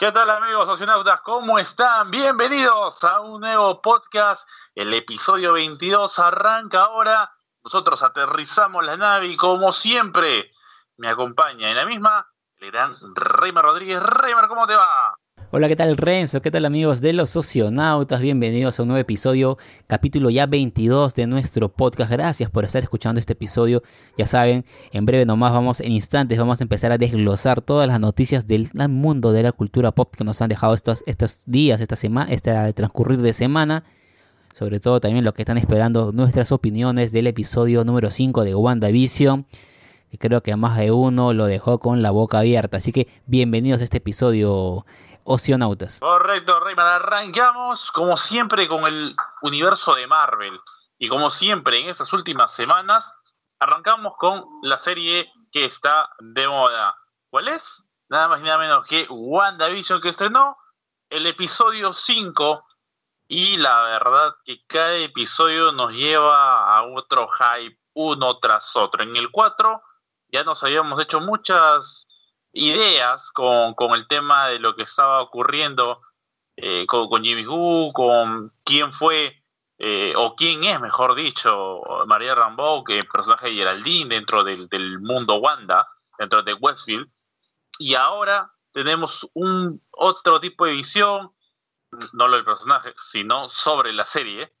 ¿Qué tal amigos socionautas? ¿Cómo están? Bienvenidos a un nuevo podcast. El episodio 22 arranca ahora. Nosotros aterrizamos la nave y como siempre me acompaña en la misma el gran Reimer Rodríguez. Reimer, ¿cómo te va? Hola, ¿qué tal Renzo? ¿Qué tal amigos de los socionautas? Bienvenidos a un nuevo episodio, capítulo ya 22 de nuestro podcast. Gracias por estar escuchando este episodio. Ya saben, en breve nomás vamos, en instantes vamos a empezar a desglosar todas las noticias del mundo de la cultura pop que nos han dejado estos, estos días, esta semana, este transcurrir de semana. Sobre todo también lo que están esperando nuestras opiniones del episodio número 5 de WandaVision creo que más de uno lo dejó con la boca abierta. Así que bienvenidos a este episodio Oceanautas. Correcto, Rayman. Arrancamos como siempre con el universo de Marvel. Y como siempre en estas últimas semanas, arrancamos con la serie que está de moda. ¿Cuál es? Nada más y nada menos que WandaVision que estrenó el episodio 5 y la verdad que cada episodio nos lleva a otro hype uno tras otro. En el 4 ya nos habíamos hecho muchas ideas con, el tema de lo que estaba ocurriendo eh, con, Jimmy Woo, con quién fue eh, o quién es, mejor dicho, María Rambeau, que es personaje de Geraldine dentro del, mundo Wanda, dentro de Westfield. Y ahora tenemos un otro tipo de visión, no lo del personaje, sino sobre la serie,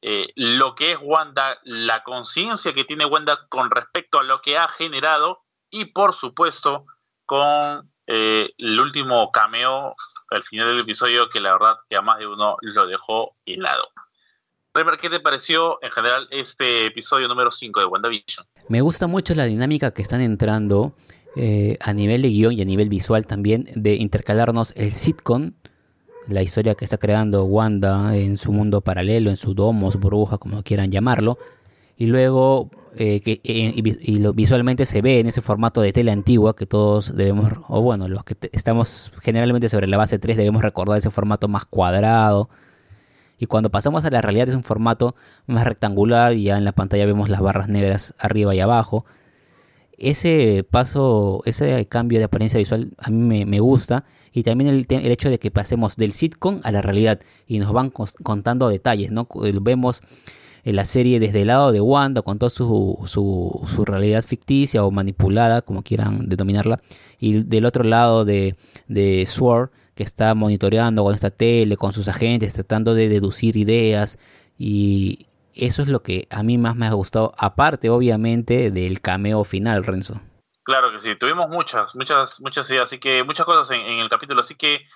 eh, lo que es Wanda, la conciencia que tiene Wanda con respecto a lo que ha generado y por supuesto con eh, el último cameo al final del episodio que la verdad que a más de uno lo dejó helado. Remer, ¿qué te pareció en general este episodio número 5 de WandaVision? Me gusta mucho la dinámica que están entrando eh, a nivel de guion y a nivel visual también de intercalarnos el sitcom, la historia que está creando Wanda en su mundo paralelo, en su domo, su burbuja, como quieran llamarlo, y luego eh, que eh, y, visualmente se ve en ese formato de tele antigua que todos debemos, o bueno, los que estamos generalmente sobre la base 3 debemos recordar ese formato más cuadrado. Y cuando pasamos a la realidad es un formato más rectangular y ya en la pantalla vemos las barras negras arriba y abajo. Ese paso, ese cambio de apariencia visual a mí me, gusta y también el, el, hecho de que pasemos del sitcom a la realidad y nos van contando detalles, ¿no? Vemos en la serie desde el lado de Wanda, con toda su, su, realidad ficticia o manipulada, como quieran denominarla, y del otro lado de, de Sword, que está monitoreando con esta tele, con sus agentes, tratando de deducir ideas, y eso es lo que a mí más me ha gustado, aparte obviamente del cameo final, Renzo. Claro que sí, tuvimos muchas, muchas, muchas ideas, así que muchas cosas en, el capítulo, así que,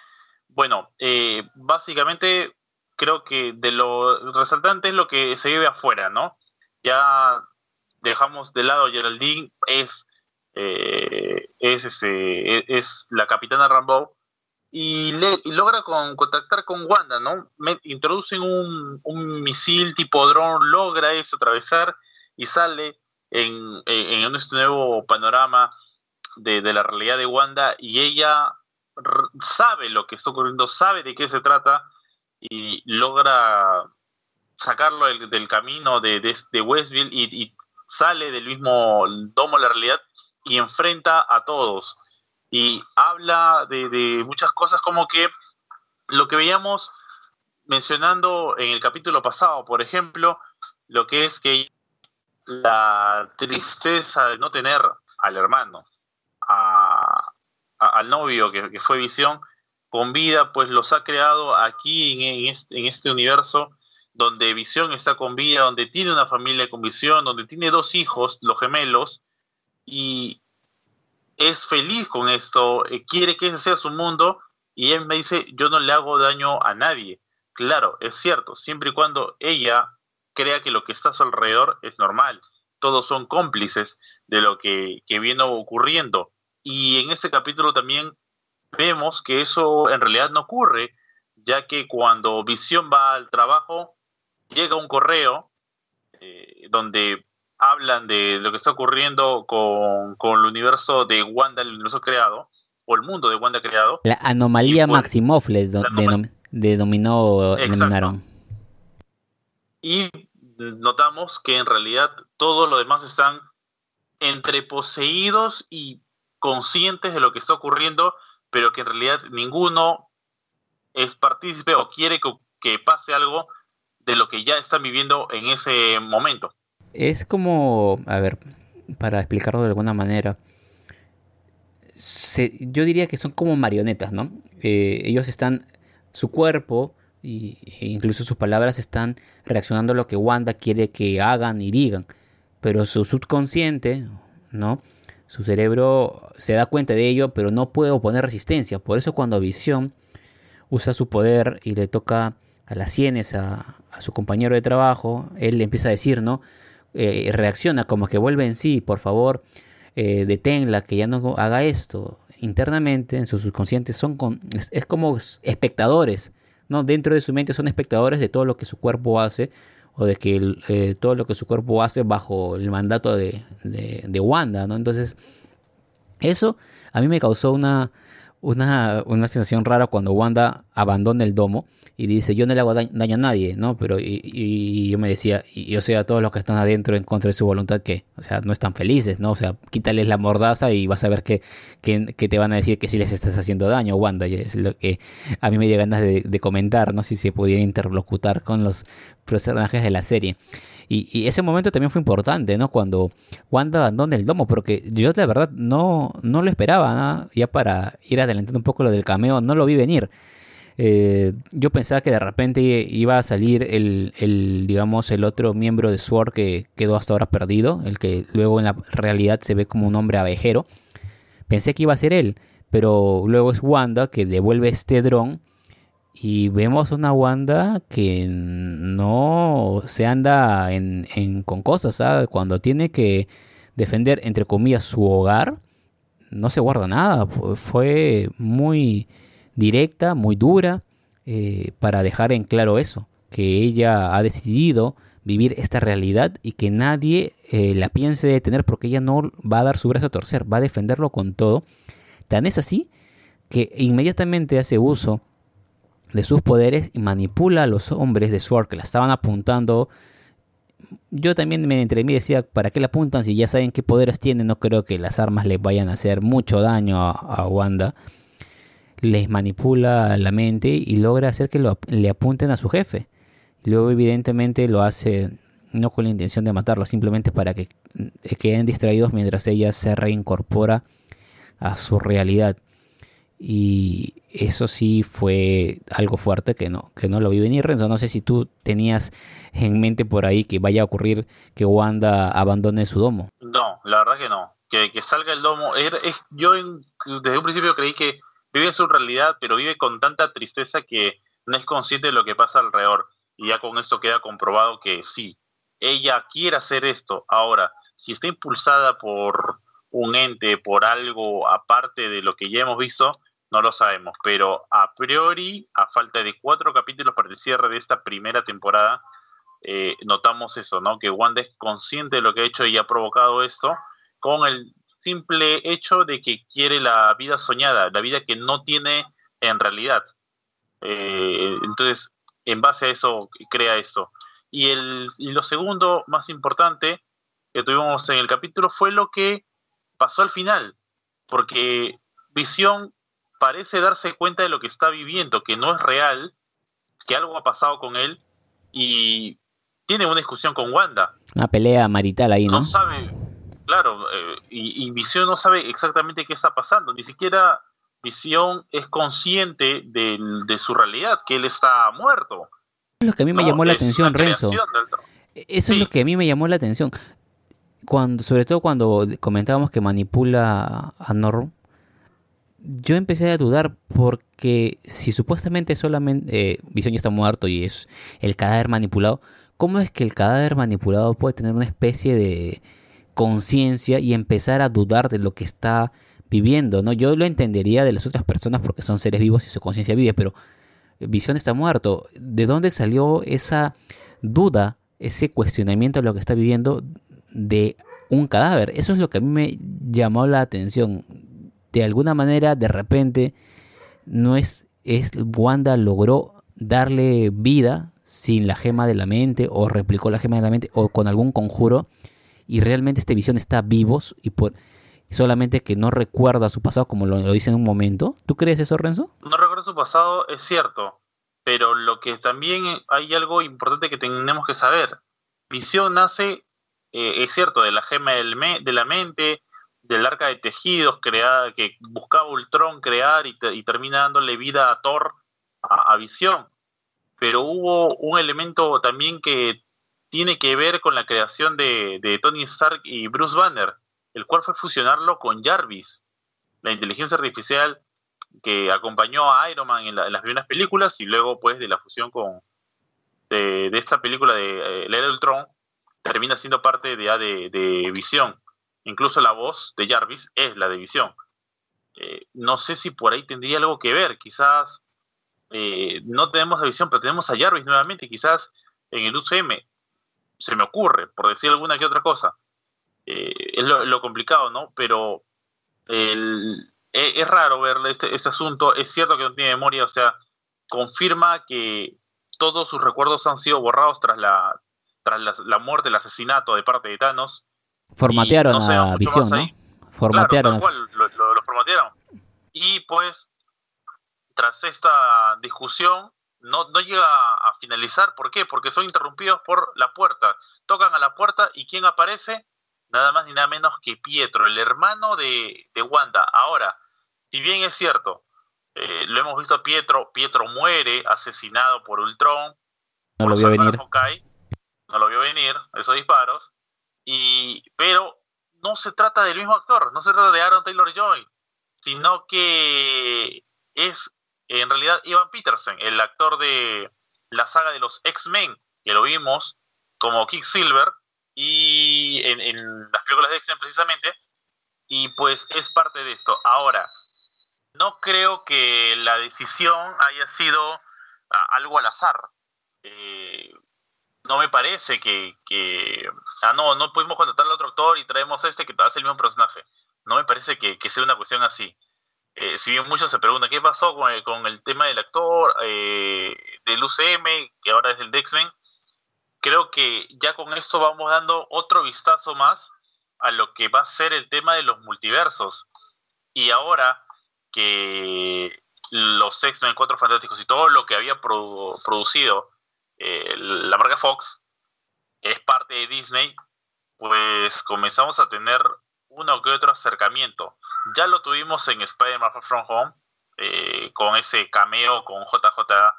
bueno, eh, básicamente creo que de lo resaltante es lo que se vive afuera, ¿no? Ya dejamos de lado Geraldine, es, eh, es, ese, es, la capitana Rambo y, le, logra contactar con Wanda, ¿no? introducen un, misil tipo dron, logra eso atravesar y sale en, en, este nuevo panorama de la realidad de Wanda y ella sabe lo que está ocurriendo, sabe de qué se trata y logra sacarlo del, camino de, de, Westville y, sale del mismo domo la realidad y enfrenta a todos. Y habla de, muchas cosas como que lo que veíamos mencionando en el capítulo pasado, por ejemplo, lo que es que la tristeza de no tener al hermano, al novio que, fue visión, con vida, pues los ha creado aquí en, este, universo donde Visión está con vida, donde tiene una familia con Visión, donde tiene dos hijos, los gemelos, y es feliz con esto, eh, quiere que ese sea su mundo, y él me dice, yo no le hago daño a nadie. Claro, es cierto, siempre y cuando ella crea que lo que está a su alrededor es normal, todos son cómplices de lo que, que viene ocurriendo. Y en este capítulo también vemos que eso en realidad no ocurre, ya que cuando Visión va al trabajo, llega un correo eh, donde hablan de lo que está ocurriendo con, el universo de Wanda, el universo creado, o el mundo de Wanda creado. La anomalía pues, Maximoff le denominó, denominaron. Y notamos que en realidad todos los demás están entre poseídos y conscientes de lo que está ocurriendo pero que en realidad ninguno es partícipe o quiere que, pase algo de lo que ya están viviendo en ese momento. Es como, a ver, para explicarlo de alguna manera, yo diría que son como marionetas, ¿no? Eh, ellos están, su cuerpo y, e incluso sus palabras están reaccionando a lo que Wanda quiere que hagan y digan, pero su subconsciente, ¿no? Su cerebro se da cuenta de ello, pero no puede oponer resistencia. Por eso cuando Visión usa su poder y le toca a las sienes a, su compañero de trabajo, él le empieza a decir, ¿no? Eh, reacciona como que vuelve en sí, por favor, eh, deténla, que ya no haga esto. Internamente, en su subconsciente, son es, como espectadores, ¿no? Dentro de su mente son espectadores de todo lo que su cuerpo hace o de que eh, todo lo que su cuerpo hace bajo el mandato de, de, Wanda, ¿no? Entonces, eso a mí me causó una, una, una sensación rara cuando Wanda abandona el domo y dice, yo no le hago daño, a nadie, ¿no? Pero y, yo me decía, y, o sea, todos los que están adentro en contra de su voluntad, que, o sea, no están felices, ¿no? O sea, quítales la mordaza y vas a ver que, que, te van a decir que sí les estás haciendo daño, Wanda, y es lo que a mí me dio ganas de, de comentar, ¿no? Si se pudiera interlocutar con los personajes de la serie. Y, ese momento también fue importante, ¿no? Cuando Wanda abandona el domo, porque yo la verdad no, no lo esperaba, ¿no? Ya para ir adelantando un poco lo del cameo, no lo vi venir. Eh, yo pensaba que de repente iba a salir el, el, digamos, el otro miembro de SWORD que quedó hasta ahora perdido, el que luego en la realidad se ve como un hombre abejero. Pensé que iba a ser él, pero luego es Wanda que devuelve este dron y vemos una Wanda que no se anda en, con cosas. Cuando tiene que defender, entre comillas, su hogar, no se guarda nada. Fue muy directa, muy dura, eh, para dejar en claro eso, que ella ha decidido vivir esta realidad y que nadie eh, la piense detener porque ella no va a dar su brazo a torcer, va a defenderlo con todo. Tan es así que inmediatamente hace uso de sus poderes y manipula a los hombres de Sword que la estaban apuntando. Yo también me entre mí decía, ¿para qué la apuntan si ya saben qué poderes tienen? No creo que las armas le vayan a hacer mucho daño a Wanda les manipula la mente y logra hacer que le apunten a su jefe. luego evidentemente lo hace no con la intención de matarlo, simplemente para que eh, queden distraídos mientras ella se reincorpora a su realidad. Y eso sí fue algo fuerte que no, que no lo vi venir, Renzo. No sé si tú tenías en mente por ahí que vaya a ocurrir que Wanda abandone su domo. No, la verdad que no. Que, que salga el domo. yo desde un principio creí que vive su realidad, pero vive con tanta tristeza que no es consciente de lo que pasa alrededor. Y ya con esto queda comprobado que sí, ella quiere hacer esto. Ahora, si está impulsada por un ente, por algo aparte de lo que ya hemos visto, no lo sabemos. Pero a priori, a falta de cuatro capítulos para el cierre de esta primera temporada, eh, notamos eso, ¿no? Que Wanda es consciente de lo que ha hecho y ha provocado esto con el simple hecho de que quiere la vida soñada, la vida que no tiene en realidad. Eh, entonces, en base a eso, crea esto. Y, el, lo segundo, más importante, que tuvimos en el capítulo fue lo que pasó al final, porque Visión parece darse cuenta de lo que está viviendo, que no es real, que algo ha pasado con él y tiene una discusión con Wanda. Una pelea marital ahí, ¿no? No sabe, claro, eh, y, Visión no sabe exactamente qué está pasando, ni siquiera Visión es consciente de, su realidad, que él está muerto. Eso es lo que a mí me llamó la atención, Renzo. Eso es lo que a mí me llamó la atención. Cuando, sobre todo cuando comentábamos que manipula a Norm, yo empecé a dudar porque si supuestamente solamente eh, ya está muerto y es el cadáver manipulado, ¿cómo es que el cadáver manipulado puede tener una especie de, conciencia y empezar a dudar de lo que está viviendo, ¿no? Yo lo entendería de las otras personas porque son seres vivos y su conciencia vive, pero Visión está muerto. ¿De dónde salió esa duda, ese cuestionamiento de lo que está viviendo de un cadáver? Eso es lo que a mí me llamó la atención. De alguna manera, de repente, no es, es Wanda logró darle vida sin la gema de la mente o replicó la gema de la mente o con algún conjuro y realmente esta visión está vivo y por solamente que no recuerda su pasado como lo, dice en un momento. ¿Tú crees eso, Renzo? No recuerda su pasado, es cierto, pero lo que también hay algo importante que tenemos que saber. Visión nace, eh, es cierto, de la gema de la mente, del arca de tejidos creada, que buscaba Ultron crear y, te, y termina dándole vida a Thor, a, Visión. Pero hubo un elemento también que tiene que ver con la creación de, Tony Stark y Bruce Banner, el cual fue fusionarlo con Jarvis, la inteligencia artificial que acompañó a Iron Man en, la, en las primeras películas y luego pues de la fusión con de, esta película de eh, La Era del Tron termina siendo parte de, de, de, Visión. Incluso la voz de Jarvis es la de Visión. Eh, no sé si por ahí tendría algo que ver, quizás eh, no tenemos a Visión, pero tenemos a Jarvis nuevamente, quizás en el UCM se me ocurre, por decir alguna que otra cosa. Eh, es lo, complicado, ¿no? Pero es, es, raro ver este, este, asunto. Es cierto que no tiene memoria, o sea, confirma que todos sus recuerdos han sido borrados tras la, tras la, la muerte, el asesinato de parte de Thanos. Formatearon no a Visión, ¿no? Formatearon. Claro, cual, lo, lo, lo formatearon. Y pues, tras esta discusión, no, no llega a finalizar. ¿Por qué? Porque son interrumpidos por la puerta. Tocan a la puerta y ¿quién aparece? Nada más ni nada menos que Pietro, el hermano de, de Wanda. Ahora, si bien es cierto, eh, lo hemos visto a Pietro, Pietro muere asesinado por Ultron. No por lo vio venir. Hawkeye, no lo vio venir, esos disparos. Y, pero no se trata del mismo actor, no se trata de Aaron Taylor Joy, sino que es en realidad Ivan Peterson, el actor de la saga de los X-Men, que lo vimos como Silver y en, las películas de X-Men precisamente, y pues es parte de esto. Ahora, no creo que la decisión haya sido algo al azar. Eh, no me parece que, ah, no, no pudimos contratar al otro actor y traemos este que hace el mismo personaje. No me parece que, que sea una cuestión así. Eh, si bien muchos se preguntan qué pasó con el, con el tema del actor eh, del UCM, que ahora es el de X-Men, creo que ya con esto vamos dando otro vistazo más a lo que va a ser el tema de los multiversos. Y ahora que los X-Men Cuatro Fantásticos y todo lo que había produ producido eh, la marca Fox es parte de Disney, pues comenzamos a tener uno que otro acercamiento. Ya lo tuvimos en Spider-Man From Home, eh, con ese cameo con JJ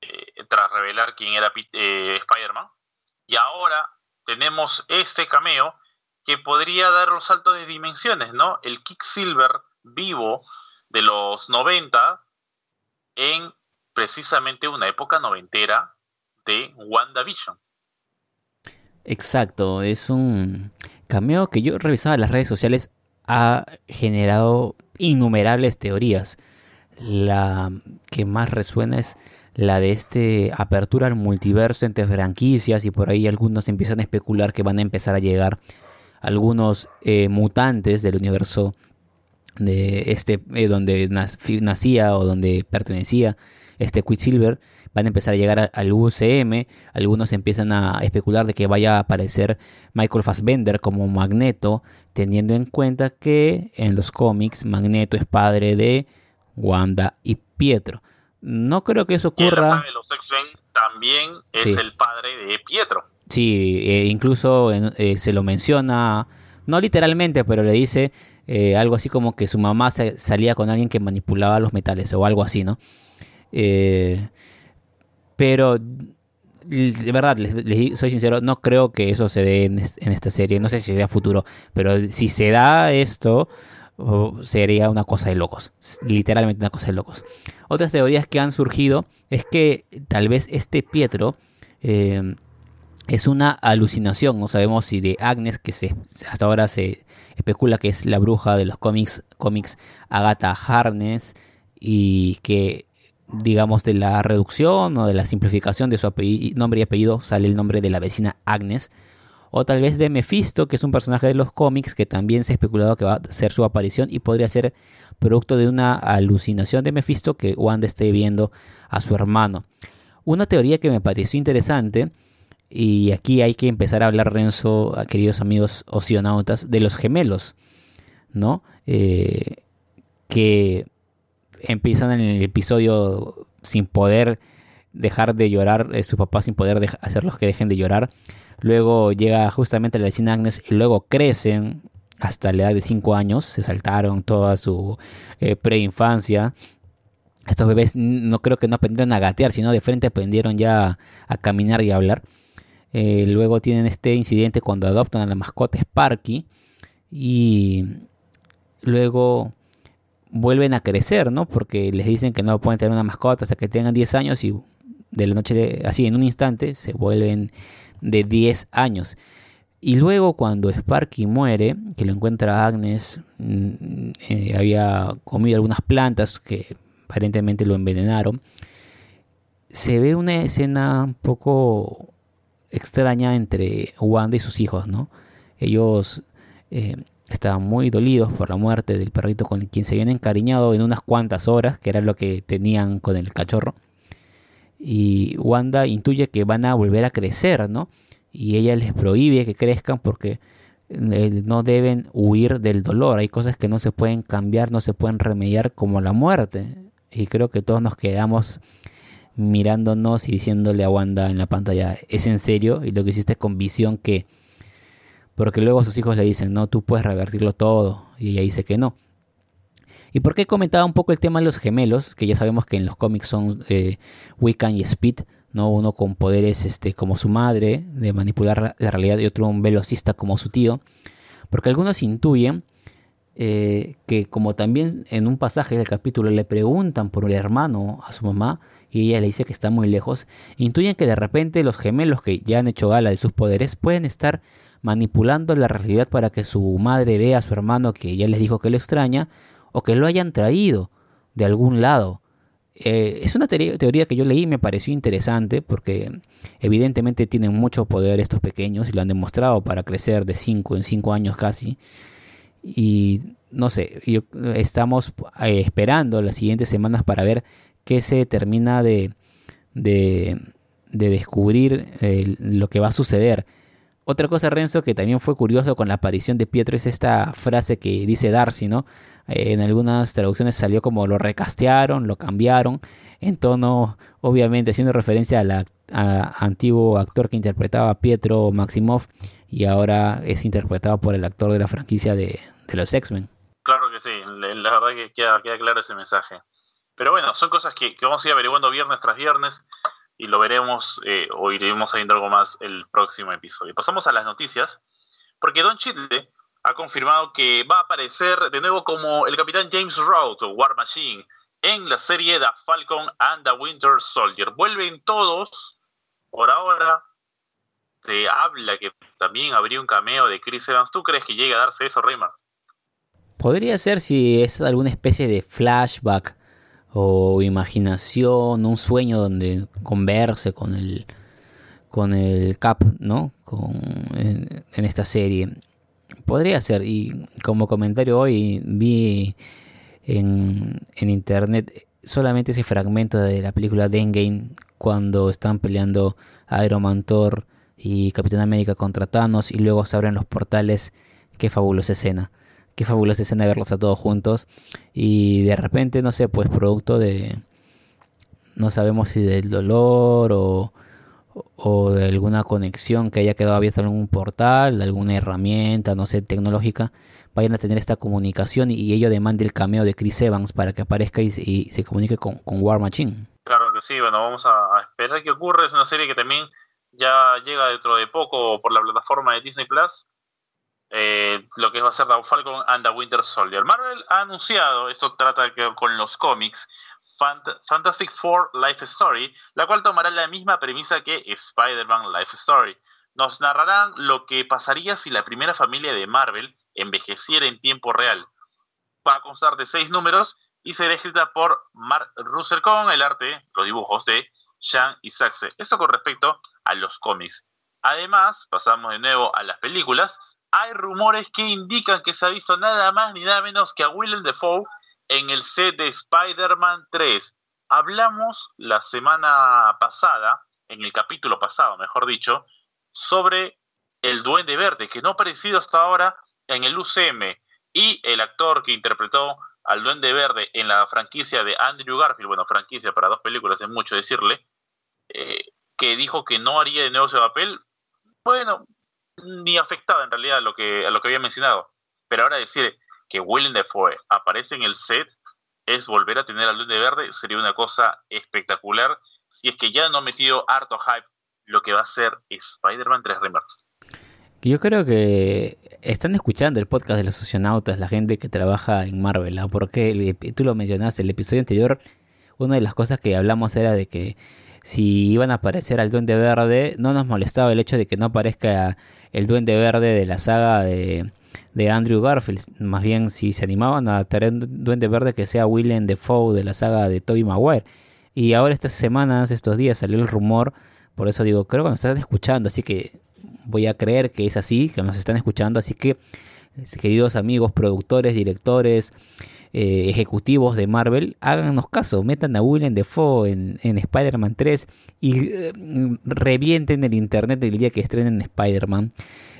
eh, tras revelar quién era eh, Spider-Man. Y ahora tenemos este cameo que podría dar un salto de dimensiones, ¿no? El Silver vivo de los 90 en precisamente una época noventera de WandaVision. Exacto, es un cameo que yo revisaba las redes sociales ha generado innumerables teorías. La que más resuena es la de este apertura al multiverso entre franquicias y por ahí algunos empiezan a especular que van a empezar a llegar algunos eh, mutantes del universo de este eh, donde nacía o donde pertenecía este Quicksilver van a empezar a llegar al UCM, algunos empiezan a especular de que vaya a aparecer Michael Fassbender como Magneto, teniendo en cuenta que en los cómics Magneto es padre de Wanda y Pietro. No creo que eso ocurra. Y los X-Men también es sí. el padre de Pietro. Sí, eh, incluso eh, se lo menciona, no literalmente, pero le dice eh, algo así como que su mamá se, salía con alguien que manipulaba los metales o algo así, ¿no? Eh, pero de verdad, les, les, soy sincero, no creo que eso se dé en, esta serie. No sé si sea futuro, pero si se da esto, sería una cosa de locos. Literalmente una cosa de locos. Otras teorías que han surgido es que tal vez este Pietro eh, es una alucinación. No sabemos si de Agnes, que se, hasta ahora se especula que es la bruja de los cómics, cómics Agatha Harness, y que digamos, de la reducción o de la simplificación de su nombre y apellido sale el nombre de la vecina Agnes. O tal vez de Mephisto, que es un personaje de los cómics que también se ha especulado que va a ser su aparición y podría ser producto de una alucinación de Mephisto que Wanda esté viendo a su hermano. Una teoría que me pareció interesante, y aquí hay que empezar a hablar, Renzo, queridos amigos oceanautas, de los gemelos. ¿no? Eh, que empiezan en el episodio sin poder dejar de llorar, eh, su papá sin poder hacerlos que dejen de llorar. Luego llega justamente la vecina Agnes y luego crecen hasta la edad de 5 años, se saltaron toda su eh, preinfancia. Estos bebés no creo que no aprendieron a gatear, sino de frente aprendieron ya a caminar y a hablar. Eh, luego tienen este incidente cuando adoptan a la mascota Sparky. Y luego vuelven a crecer, ¿no? Porque les dicen que no pueden tener una mascota hasta que tengan 10 años y de la noche, así en un instante, se vuelven de 10 años. Y luego cuando Sparky muere, que lo encuentra Agnes, mm, eh, había comido algunas plantas que aparentemente lo envenenaron, se ve una escena un poco extraña entre Wanda y sus hijos, ¿no? Ellos eh, estaban muy dolidos por la muerte del perrito con quien se habían encariñado en unas cuantas horas, que era lo que tenían con el cachorro. Y Wanda intuye que van a volver a crecer, ¿no? Y ella les prohíbe que crezcan porque eh, no deben huir del dolor. Hay cosas que no se pueden cambiar, no se pueden remediar como la muerte. Y creo que todos nos quedamos mirándonos y diciéndole a Wanda en la pantalla, ¿es en serio? Y lo que hiciste con visión que porque luego sus hijos le dicen, no, tú puedes revertirlo todo. Y ella dice que no. ¿Y por qué comentaba un poco el tema de los gemelos? Que ya sabemos que en los cómics son eh, Wiccan y Speed, ¿no? Uno con poderes este, como su madre, de manipular la realidad, y otro un velocista como su tío. Porque algunos intuyen eh, que como también en un pasaje del capítulo le preguntan por el hermano a su mamá y ella le dice que está muy lejos, intuyen que de repente los gemelos que ya han hecho gala de sus poderes pueden estar manipulando la realidad para que su madre vea a su hermano que ya les dijo que lo extraña o que lo hayan traído de algún lado. Eh, es una teoría que yo leí y me pareció interesante porque evidentemente tienen mucho poder estos pequeños y lo han demostrado para crecer de 5 en 5 años casi. Y no sé, estamos eh, esperando las siguientes semanas para ver qué se termina de, de, descubrir eh, lo que va a suceder. Otra cosa, Renzo, que también fue curioso con la aparición de Pietro es esta frase que dice Darcy, ¿no? Eh, en algunas traducciones salió como lo recastearon, lo cambiaron, en tono, obviamente, haciendo referencia al antiguo actor que interpretaba a Pietro Maximoff y ahora es interpretado por el actor de la franquicia de, los X-Men. Claro que sí, la verdad que queda, claro ese mensaje. Pero bueno, son cosas que, que vamos a ir averiguando viernes tras viernes y lo veremos eh, o iremos sabiendo algo más el próximo episodio. Pasamos a las noticias, porque Don Chile ha confirmado que va a aparecer de nuevo como el capitán James Rout, War Machine, en la serie The Falcon and the Winter Soldier. Vuelven todos, por ahora se habla que también habría un cameo de Chris Evans. ¿Tú crees que llegue a darse eso, Raymar? Podría ser si es alguna especie de flashback o imaginación, un sueño donde converse con el con el Cap, ¿no? Con, en, esta serie. Podría ser, y como comentario hoy vi en, en internet solamente ese fragmento de la película de Endgame cuando están peleando Iron Man, Thor y Capitán América contra Thanos y luego se abren los portales. Qué fabulosa escena qué fabulosa escena verlos a todos juntos. Y de repente, no sé, pues producto de. No sabemos si del dolor o, o de alguna conexión que haya quedado abierta en algún portal, alguna herramienta, no sé, tecnológica, vayan a tener esta comunicación y, ello demande el cameo de Chris Evans para que aparezca y, se comunique con, War Machine. Claro que sí, bueno, vamos a, esperar que ocurra. Es una serie que también ya llega dentro de poco por la plataforma de Disney Plus. Eh, lo que va a ser The Falcon and the Winter Soldier. Marvel ha anunciado, esto trata con los cómics, Fantastic Four Life Story, la cual tomará la misma premisa que Spider-Man Life Story. Nos narrarán lo que pasaría si la primera familia de Marvel envejeciera en tiempo real. Va a constar de seis números y será escrita por Mark Russell con el arte, los dibujos de Sean Saxe. Esto con respecto a los cómics. Además, pasamos de nuevo a las películas hay rumores que indican que se ha visto nada más ni nada menos que a Willem Dafoe en el set de Spider-Man 3. Hablamos la semana pasada, en el capítulo pasado, mejor dicho, sobre el Duende Verde, que no ha aparecido hasta ahora en el UCM. y el actor que interpretó al Duende Verde en la franquicia de Andrew Garfield, bueno, franquicia para dos películas es mucho decirle, eh, que dijo que no haría de nuevo ese papel, bueno, ni afectaba en realidad a lo que, a lo que había mencionado. Pero ahora decir que Willem Dafoe aparece en el set es volver a tener al Duende Verde, sería una cosa espectacular. Si es que ya no ha metido harto hype lo que va a ser Spider-Man 3 Remake. Yo creo que están escuchando el podcast de los socionautas, la gente que trabaja en Marvel, ¿ah? porque tú lo mencionaste, el episodio anterior, una de las cosas que hablamos era de que si iban a aparecer al Duende Verde, no nos molestaba el hecho de que no aparezca el Duende Verde de la saga de, de Andrew Garfield, más bien si se animaban a traer un Duende Verde que sea Willem Dafoe de la saga de Tobey Maguire. Y ahora estas semanas, estos días salió el rumor, por eso digo, creo que nos están escuchando, así que voy a creer que es así, que nos están escuchando. Así que, queridos amigos, productores, directores, eh, ejecutivos de Marvel, háganos caso, metan a Willem Dafoe en, en Spider-Man 3 y eh, revienten el internet el día que estrenen Spider-Man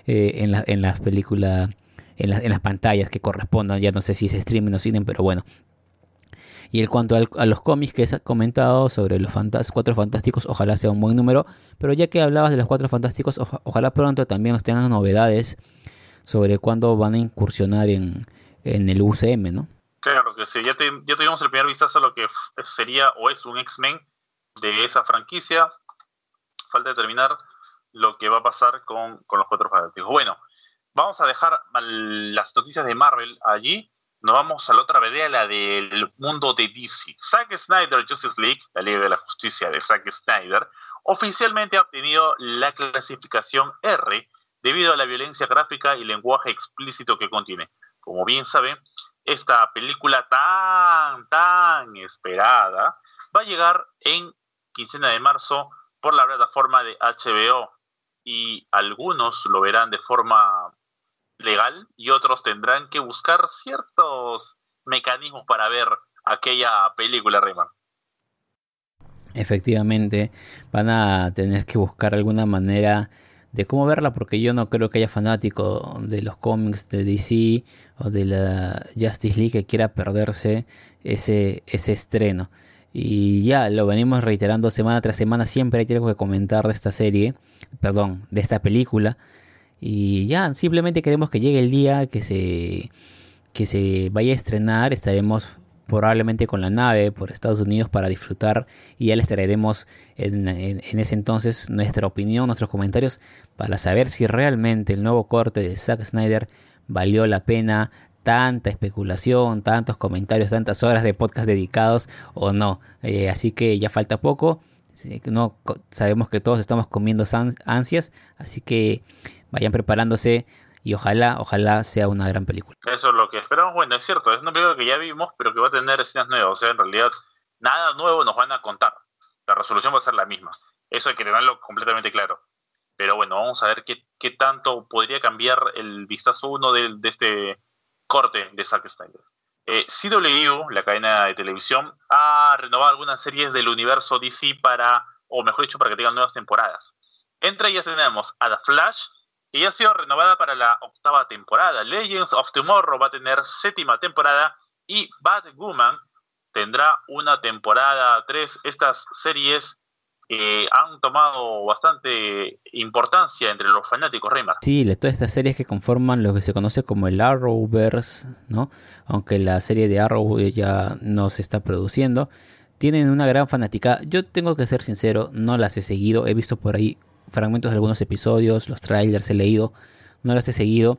eh, en, la, en las películas, en, en, las pantallas que correspondan. Ya no sé si es streaming o cine, pero bueno. Y en cuanto a los cómics que has comentado sobre los cuatro fantásticos, ojalá sea un buen número. Pero ya que hablabas de los cuatro fantásticos, ojalá pronto también nos tengan novedades sobre cuándo van a incursionar en, el UCM, ¿no? Claro que sí, ya, tuvimos el primer vistazo a lo que sería o es un X-Men de esa franquicia. Falta determinar lo que va a pasar con, con los cuatro fantásticos. Bueno, vamos a dejar las noticias de Marvel allí nos vamos a la otra vereda, la del mundo de DC. Zack Snyder Justice League, la Liga de la Justicia de Zack Snyder, oficialmente ha obtenido la clasificación R debido a la violencia gráfica y lenguaje explícito que contiene. Como bien saben, esta película tan, tan esperada va a llegar en quincena de marzo por la plataforma de HBO y algunos lo verán de forma legal y otros tendrán que buscar ciertos mecanismos para ver aquella película, Rayman. Efectivamente, van a tener que buscar alguna manera de cómo verla, porque yo no creo que haya fanático de los cómics de DC o de la Justice League que quiera perderse ese, ese estreno. Y ya lo venimos reiterando semana tras semana, siempre hay que comentar de esta serie, perdón, de esta película. Y ya, simplemente queremos que llegue el día que se, que se vaya a estrenar. Estaremos probablemente con la nave por Estados Unidos para disfrutar y ya les traeremos en, ese entonces nuestra opinión, nuestros comentarios para saber si realmente el nuevo corte de Zack Snyder valió la pena tanta especulación, tantos comentarios, tantas horas de podcast dedicados o no. Eh, así que ya falta poco. No, sabemos que todos estamos comiendo ansias, así que vayan preparándose y ojalá, ojalá sea una gran película. Eso es lo que esperamos. Bueno, es cierto, es una película que ya vimos, pero que va a tener escenas nuevas. O sea, en realidad, nada nuevo nos van a contar. La resolución va a ser la misma. Eso hay que tenerlo completamente claro. Pero bueno, vamos a ver qué, qué tanto podría cambiar el vistazo uno de, de este corte de Zack Snyder. Eh, CW, la cadena de televisión, ha renovado algunas series del universo DC para, o mejor dicho, para que tengan nuevas temporadas. Entre ellas tenemos a The Flash, y ha sido renovada para la octava temporada. Legends of Tomorrow va a tener séptima temporada y Batwoman tendrá una temporada 3. Estas series eh, han tomado bastante importancia entre los fanáticos Raymar. Sí, todas estas series que conforman lo que se conoce como el Arrowverse, ¿no? Aunque la serie de Arrow ya no se está produciendo, tienen una gran fanática. Yo tengo que ser sincero, no las he seguido, he visto por ahí fragmentos de algunos episodios, los trailers he leído, no las he seguido.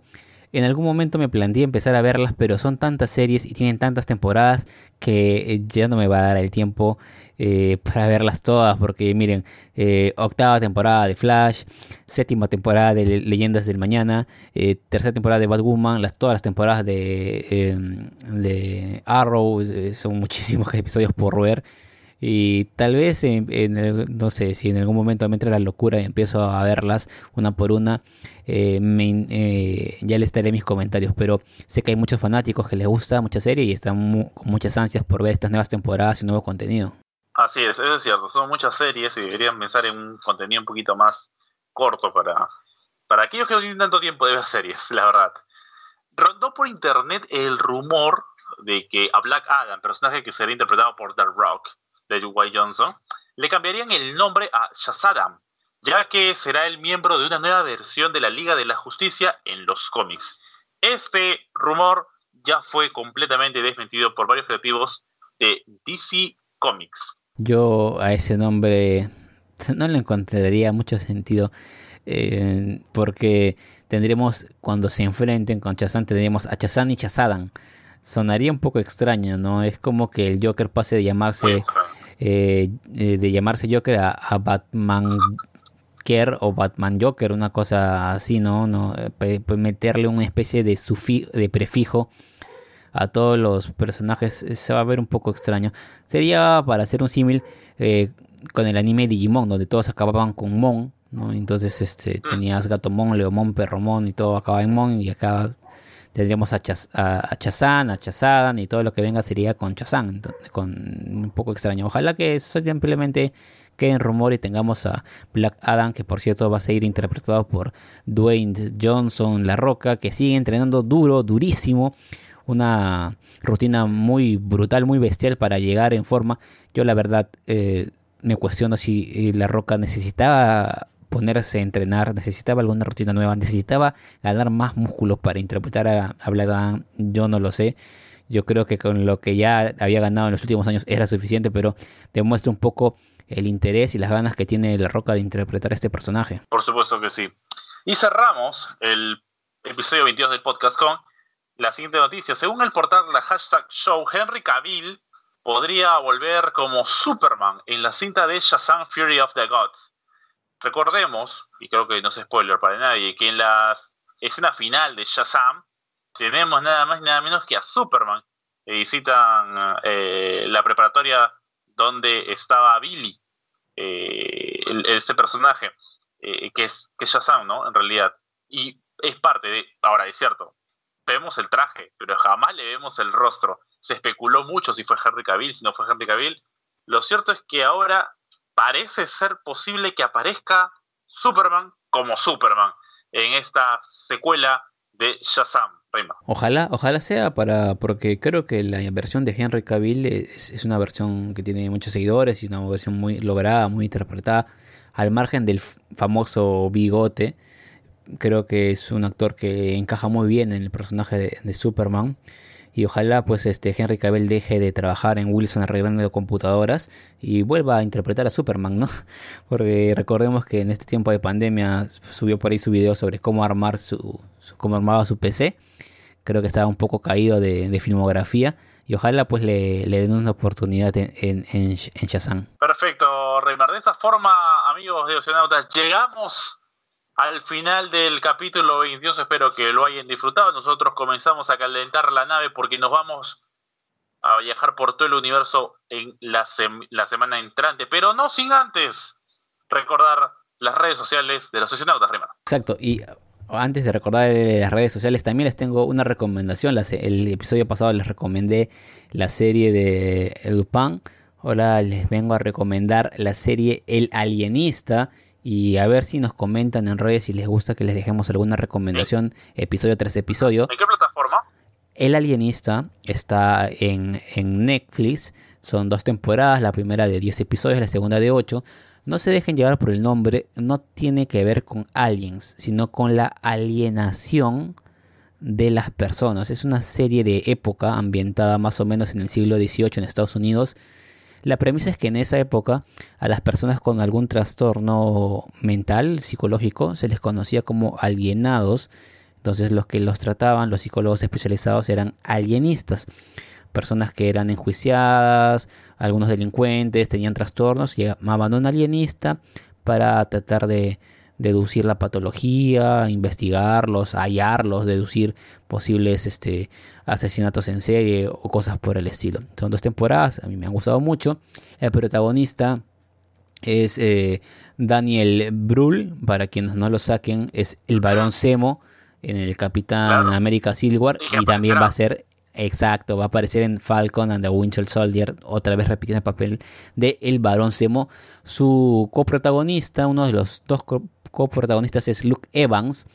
En algún momento me planteé empezar a verlas, pero son tantas series y tienen tantas temporadas que eh, ya no me va a dar el tiempo eh, para verlas todas. Porque miren, eh, octava temporada de Flash, séptima temporada de Leyendas del Mañana, tercera temporada de Batwoman, las, todas las temporadas de, em, de Arrow, son muchísimos episodios por ver. Y tal vez, no sé, si en algún momento me entra la locura y empiezo a verlas una por una, eh, eh, ya les daré mis comentarios. Pero sé que hay muchos fanáticos que les gusta mucha serie y están con muchas ansias por ver estas nuevas temporadas y nuevo contenido. Así es, eso es cierto. Son muchas series y deberían pensar en un contenido un poquito más corto para, para aquellos que no tienen tanto tiempo de ver series, la verdad. rondó por internet el rumor de que a Black Adam, personaje que sería interpretado por The Rock, de Dwight Johnson, le cambiarían el nombre a Shazam, ya que será el miembro de una nueva versión de la Liga de la Justicia en los cómics. Este rumor ya fue completamente desmentido por varios creativos de DC Comics. Yo a ese nombre no le encontraría mucho sentido. Eh, porque tendremos, cuando se enfrenten con Chazán, tendríamos a Chazán y Chazadan. Sonaría un poco extraño, ¿no? Es como que el Joker pase de llamarse eh, eh, de llamarse Joker a, Batman Kerr o Batman Joker, una cosa así, ¿no? no pues meterle una especie de, de prefijo a todos los personajes se va a ver un poco extraño. Sería para hacer un símil con el anime Digimon, donde todos acababan con Mon, ¿no? Entonces este, tenías Gatomon, Leomon, Perromon y todo acababa en Mon y acá tendríamos a, Chaz, a, Chazán, a Chazadan y todo lo que venga sería con Chazán, con un poco extraño. Ojalá que eso simplemente quede en rumor y tengamos a Black Adam, que por cierto va a ser interpretado por Dwayne Johnson La Roca, que sigue entrenando duro, durísimo. Una rutina muy brutal, muy bestial para llegar en forma. Yo la verdad eh, me cuestiono si eh, La Roca necesitaba ponerse a entrenar, necesitaba alguna rutina nueva, necesitaba ganar más músculos para interpretar a, a yo no lo sé. Yo creo que con lo que ya había ganado en los últimos años era suficiente, pero demuestra un poco el interés y las ganas que tiene La Roca de interpretar a este personaje. Por supuesto que sí. Y cerramos el episodio 22 del podcast con la siguiente noticia. Según el portal la hashtag show, Henry Cavill podría volver como Superman en la cinta de Shazam Fury of the Gods. Recordemos, y creo que no es spoiler para nadie, que en la escena final de Shazam tenemos nada más y nada menos que a Superman. que visitan eh, la preparatoria donde estaba Billy, eh, ese personaje, eh, que, es, que es Shazam, ¿no? En realidad. Y es parte de, ahora es cierto, vemos el traje, pero jamás le vemos el rostro. Se especuló mucho si fue Henry Cavill, si no fue Henry Cavill. Lo cierto es que ahora parece ser posible que aparezca Superman como Superman en esta secuela de Shazam. Ojalá, ojalá sea para, porque creo que la versión de Henry Cavill es, es, una versión que tiene muchos seguidores y una versión muy lograda, muy interpretada, al margen del famoso bigote creo que es un actor que encaja muy bien en el personaje de, Superman. Y ojalá pues este Henry Cavill deje de trabajar en Wilson arreglando computadoras y vuelva a interpretar a Superman, ¿no? Porque recordemos que en este tiempo de pandemia subió por ahí su video sobre cómo armar su, cómo armaba su PC. Creo que estaba un poco caído de, filmografía y ojalá pues le, den una oportunidad en, en, en, Shazam. Perfecto, Reymar. De esta forma, amigos de Oceanautas, llegamos al final del capítulo 22. Espero que lo hayan disfrutado. Nosotros comenzamos a calentar la nave porque nos vamos a viajar por todo el universo en la, semana entrante, pero no sin antes recordar las redes sociales de los sesionautas, Rima. Exacto, y antes de recordar las redes sociales, también les tengo una recomendación. El episodio pasado les recomendé la serie de Lupin. Ahora les vengo a recomendar la serie El Alienista y a ver si nos comentan en redes si les gusta que les dejemos alguna recomendación episodio tras episodio. ¿En qué plataforma? El Alienista está en, en Netflix. Son dos temporadas, la primera de 10 episodios, la segunda de 8. No se dejen llevar por el nombre, no tiene que ver con aliens, sino con la alienación de las personas. Es una serie de época ambientada más o menos en el siglo XVIII en Estados Unidos la premisa es que en esa época a las personas con algún trastorno mental, psicológico, se les conocía como alienados. Entonces los que los trataban, los psicólogos especializados, eran alienistas. Personas que eran enjuiciadas, algunos delincuentes, tenían trastornos, llamaban a un alienista para tratar de deducir la patología, investigarlos, hallarlos, deducir posibles este, asesinatos en serie o cosas por el estilo. Son dos temporadas, a mí me han gustado mucho. El protagonista es eh, Daniel Brühl, para quienes no lo saquen, es el varón Semo en el Capitán América War y, también va a ser Exacto, va a aparecer en Falcon and the Winter Soldier, otra vez repitiendo el papel de El Barón Semo. Su coprotagonista, uno de los dos coprotagonistas es Luke Evans,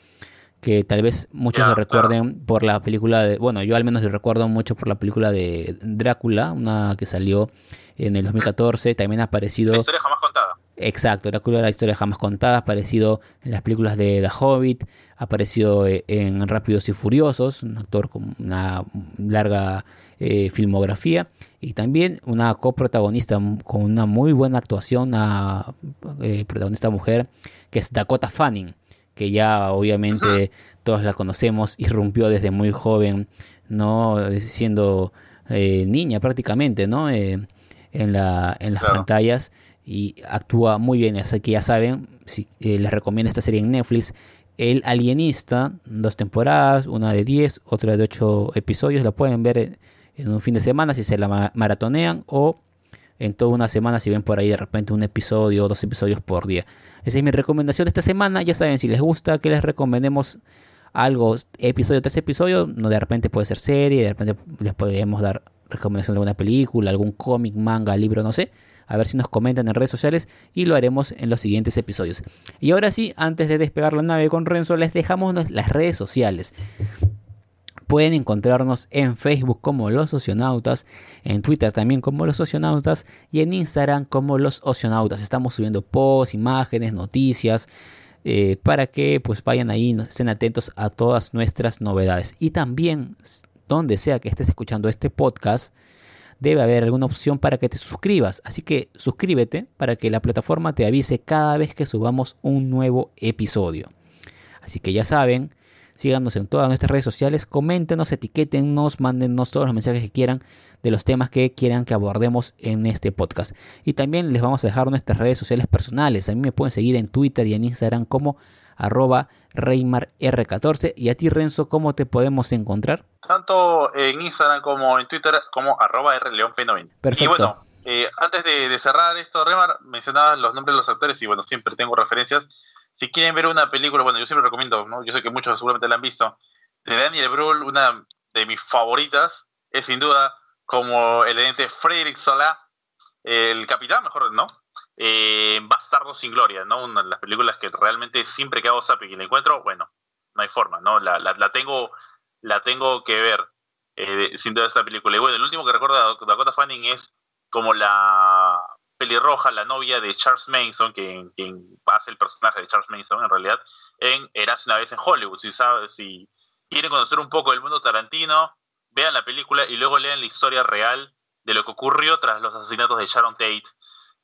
que tal vez muchos lo recuerden por la película de, bueno, yo al menos lo recuerdo mucho por la película de Drácula, una que salió en el 2014, también ha aparecido... La historia jamás contada. Exacto, Drácula, la historia jamás contada, aparecido en las películas de The Hobbit, ha aparecido eh, en Rápidos y Furiosos, un actor con una larga eh, filmografía, y también una coprotagonista con una muy buena actuación, una eh, protagonista mujer, que es Dakota Fanning que ya obviamente todos la conocemos, irrumpió desde muy joven, ¿no? Siendo eh, niña prácticamente, ¿no? Eh, en, la, en las pantallas y actúa muy bien, así que ya saben, si, eh, les recomiendo esta serie en Netflix, El Alienista, dos temporadas, una de 10, otra de 8 episodios, la pueden ver en un fin de semana si se la maratonean o en toda una semana si ven por ahí de repente un episodio o dos episodios por día. Esa es mi recomendación de esta semana. Ya saben, si les gusta que les recomendemos algo, episodio tras episodio, no de repente puede ser serie, de repente les podemos dar recomendación de alguna película, algún cómic, manga, libro, no sé. A ver si nos comentan en redes sociales y lo haremos en los siguientes episodios. Y ahora sí, antes de despegar la nave con Renzo, les dejamos las redes sociales. Pueden encontrarnos en Facebook como Los Oceanautas, en Twitter también como Los Oceanautas y en Instagram como Los Oceanautas. Estamos subiendo posts, imágenes, noticias. Eh, para que pues vayan ahí, estén atentos a todas nuestras novedades. Y también, donde sea que estés escuchando este podcast, debe haber alguna opción para que te suscribas. Así que suscríbete para que la plataforma te avise cada vez que subamos un nuevo episodio. Así que ya saben, Síganos en todas nuestras redes sociales, coméntenos, etiquétennos, mándennos todos los mensajes que quieran de los temas que quieran que abordemos en este podcast. Y también les vamos a dejar nuestras redes sociales personales. A mí me pueden seguir en Twitter y en Instagram como arroba ReymarR14. Y a ti, Renzo, ¿cómo te podemos encontrar? Tanto en Instagram como en Twitter como arroba rleonp90. Perfecto. Y bueno, eh, antes de, cerrar esto, Remar, mencionabas los nombres de los actores y bueno, siempre tengo referencias si quieren ver una película, bueno, yo siempre recomiendo, ¿no? yo sé que muchos seguramente la han visto, de Daniel Brühl, una de mis favoritas, es sin duda como el evidente Frederick Solá, el capitán, mejor, ¿no? Eh, Bastardo sin Gloria, ¿no? Una de las películas que realmente siempre que hago zapping y la encuentro, bueno, no hay forma, ¿no? La, la, tengo, la tengo que ver, eh, sin duda, esta película. Y bueno, el último que recuerdo de Dakota Fanning es como la pelirroja, la novia de Charles Manson, quien, quien hace el personaje de Charles Manson en realidad, en Eras una vez en Hollywood. Si, sabe, si quieren conocer un poco del mundo tarantino, vean la película y luego lean la historia real de lo que ocurrió tras los asesinatos de Sharon Tate,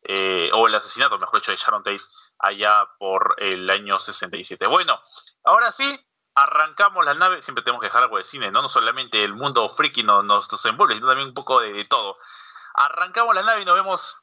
eh, o el asesinato, mejor dicho, de Sharon Tate, allá por el año 67. Bueno, ahora sí, arrancamos la nave, siempre tenemos que dejar algo de cine, ¿no? No solamente el mundo friki nos, nos, envuelve, sino también un poco de todo. Arrancamos la nave y nos vemos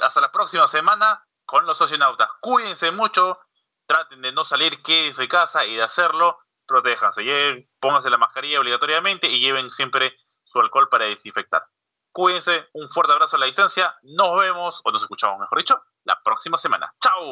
hasta la próxima semana con los socionautas. Cuídense mucho, traten de no salir, quédense de casa y de hacerlo, protéjanse. pónganse la mascarilla obligatoriamente y lleven siempre su alcohol para desinfectar. Cuídense, un fuerte abrazo a la distancia. Nos vemos, o nos escuchamos, mejor dicho, la próxima semana. ¡Chao!